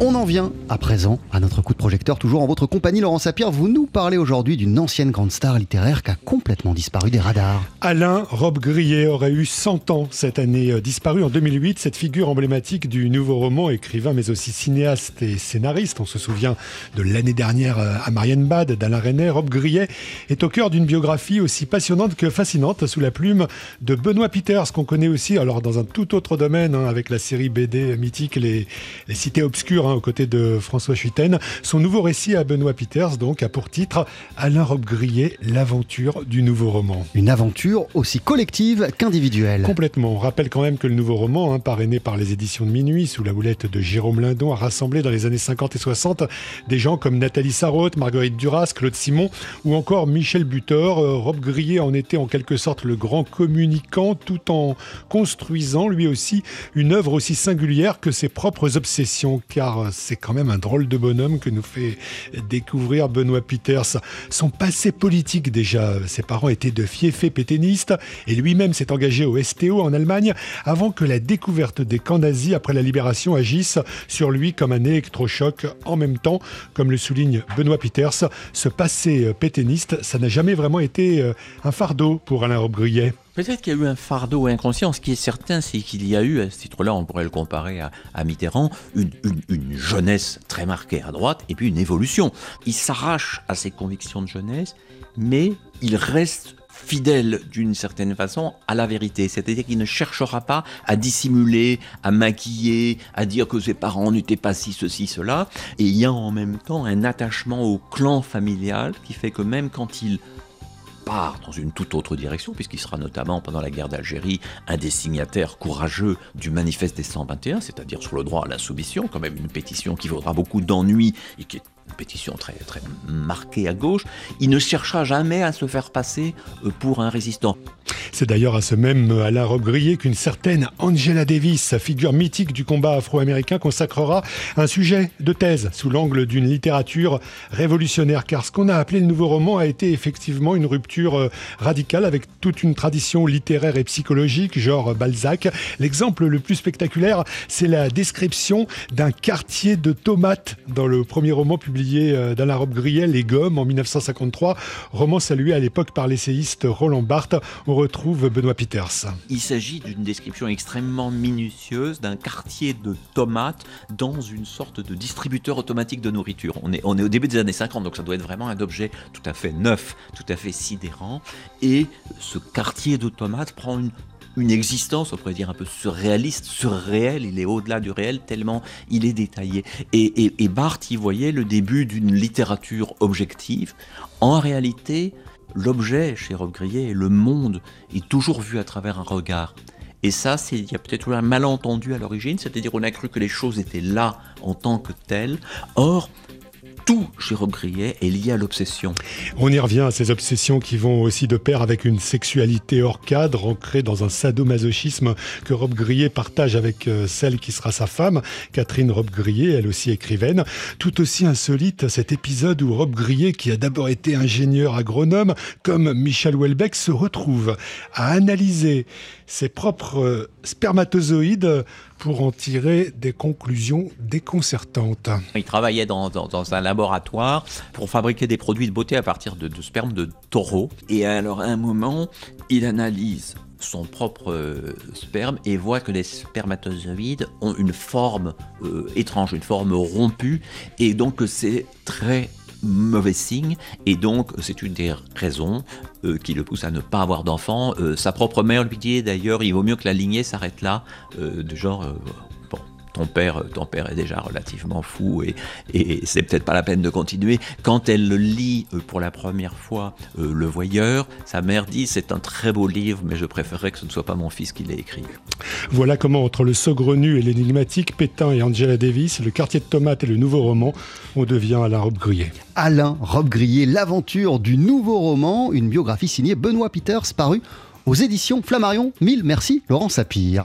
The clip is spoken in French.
On en vient à présent à notre coup de projecteur, toujours en votre compagnie, Laurent Sapir. Vous nous parlez aujourd'hui d'une ancienne grande star littéraire qui a complètement disparu des radars. Alain Robe Grillet aurait eu 100 ans cette année, euh, disparu en 2008. Cette figure emblématique du nouveau roman, écrivain mais aussi cinéaste et scénariste. On se souvient de l'année dernière euh, à Marienbad d'Alain René. Robe Grillet est au cœur d'une biographie aussi passionnante que fascinante sous la plume de Benoît Peters, qu'on connaît aussi alors dans un tout autre domaine hein, avec la série BD mythique les Cités Obscures Hein, aux côtés de François Chuiten. Son nouveau récit à Benoît Peters donc a pour titre Alain Robbe-Grillet, l'aventure du nouveau roman. Une aventure aussi collective qu'individuelle. Complètement. On rappelle quand même que le nouveau roman, hein, parrainé par les éditions de Minuit sous la houlette de Jérôme Lindon, a rassemblé dans les années 50 et 60 des gens comme Nathalie Sarraute, Marguerite Duras, Claude Simon ou encore Michel Butor. Euh, Rob Grillet en était en quelque sorte le grand communicant tout en construisant lui aussi une œuvre aussi singulière que ses propres obsessions car c'est quand même un drôle de bonhomme que nous fait découvrir Benoît Peters. Son passé politique déjà, ses parents étaient de fiefés pétainistes et lui-même s'est engagé au STO en Allemagne avant que la découverte des camps nazis après la libération agisse sur lui comme un électrochoc. En même temps, comme le souligne Benoît Peters, ce passé pétainiste, ça n'a jamais vraiment été euh, un fardeau pour Alain Robbe-Grillet. Peut-être qu'il y a eu un fardeau inconscient. Ce qui est certain, c'est qu'il y a eu, à ce titre-là, on pourrait le comparer à, Mitterrand, une, jeunesse très marquée à droite et puis une évolution. Il s'arrache à ses convictions de jeunesse, mais il reste fidèle d'une certaine façon à la vérité. C'est-à-dire qu'il ne cherchera pas à dissimuler, à maquiller, à dire que ses parents n'étaient pas si, ceci, cela. Et il y a en même temps un attachement au clan familial qui fait que même quand il part dans une toute autre direction, puisqu'il sera notamment pendant la guerre d'Algérie un des signataires courageux du manifeste des 121, c'est-à-dire sur le droit à la soumission, quand même une pétition qui vaudra beaucoup d'ennuis et qui est une pétition très, très marquée à gauche, il ne cherchera jamais à se faire passer euh, pour un résistant. C'est d'ailleurs à ce même Alain Robbe-Grillet qu'une certaine Angela Davis, figure mythique du combat afro-américain, consacrera un sujet de thèse sous l'angle d'une littérature révolutionnaire. Car ce qu'on a appelé le nouveau roman a été effectivement une rupture euh, radicale avec toute une tradition littéraire et psychologique, genre Balzac. L'exemple le plus spectaculaire, c'est la description d'un quartier de tomates dans le premier roman publié euh, d'Alain Robbe-Grillet, Les Gommes, en 1953. Roman salué à l'époque par l'essayiste Roland Barthes retrouve Benoît Peters. Il s'agit d'une description extrêmement minutieuse d'un quartier de tomates dans une sorte de distributeur automatique de nourriture. On est, on est au début des années 50, donc ça doit être vraiment un objet tout à fait neuf, tout à fait sidérant. Et ce quartier de tomates prend une existence, on pourrait dire un peu surréaliste, surréel, il est au-delà du réel tellement il est détaillé. Et, et, et Barthes y voyait le début d'une littérature objective. En réalité, l'objet chez Rob Grillet, le monde, est toujours vu à travers un regard. Et ça, il y a peut-être eu un malentendu à l'origine, c'est-à-dire on a cru que les choses étaient là en tant que telles. Or, tout chez Rob Grillet est lié à l'obsession. On y revient à ces obsessions qui vont aussi de pair avec une sexualité hors cadre, ancrée dans un sadomasochisme que Rob Grillet partage avec euh, celle qui sera sa femme, Catherine Rob Grillet, elle aussi écrivaine. Tout aussi insolite, cet épisode où Rob Grillet, qui a d'abord été ingénieur agronome, comme Michel Houellebecq, se retrouve à analyser ses propres euh, spermatozoïdes pour en tirer des conclusions déconcertantes. Il travaillait dans, un laboratoire pour fabriquer des produits de beauté à partir de, sperme de taureau. Et alors à un moment, il analyse son propre euh, sperme et voit que les spermatozoïdes ont une forme euh, étrange, une forme rompue, et donc c'est très mauvais signe, et donc c'est une des raisons euh, qui le pousse à ne pas avoir d'enfant. Euh, sa propre mère lui dit d'ailleurs, il vaut mieux que la lignée s'arrête là, euh, de genre, ton père, ton père est déjà relativement fou et, et c'est peut-être pas la peine de continuer. Quand elle lit euh, pour la première fois euh, Le Voyeur, sa mère dit c'est un très beau livre, mais je préférerais que ce ne soit pas mon fils qui l'ait écrit. Voilà comment entre le saugrenu et l'énigmatique, Pétain et Angela Davis, le quartier de tomates et le nouveau roman, on devient Alain Robbe-Grillet. Alain Robbe-Grillet, l'aventure du nouveau roman, une biographie signée Benoît Peters, parue aux éditions Flammarion. Mille merci Laurent Sapir.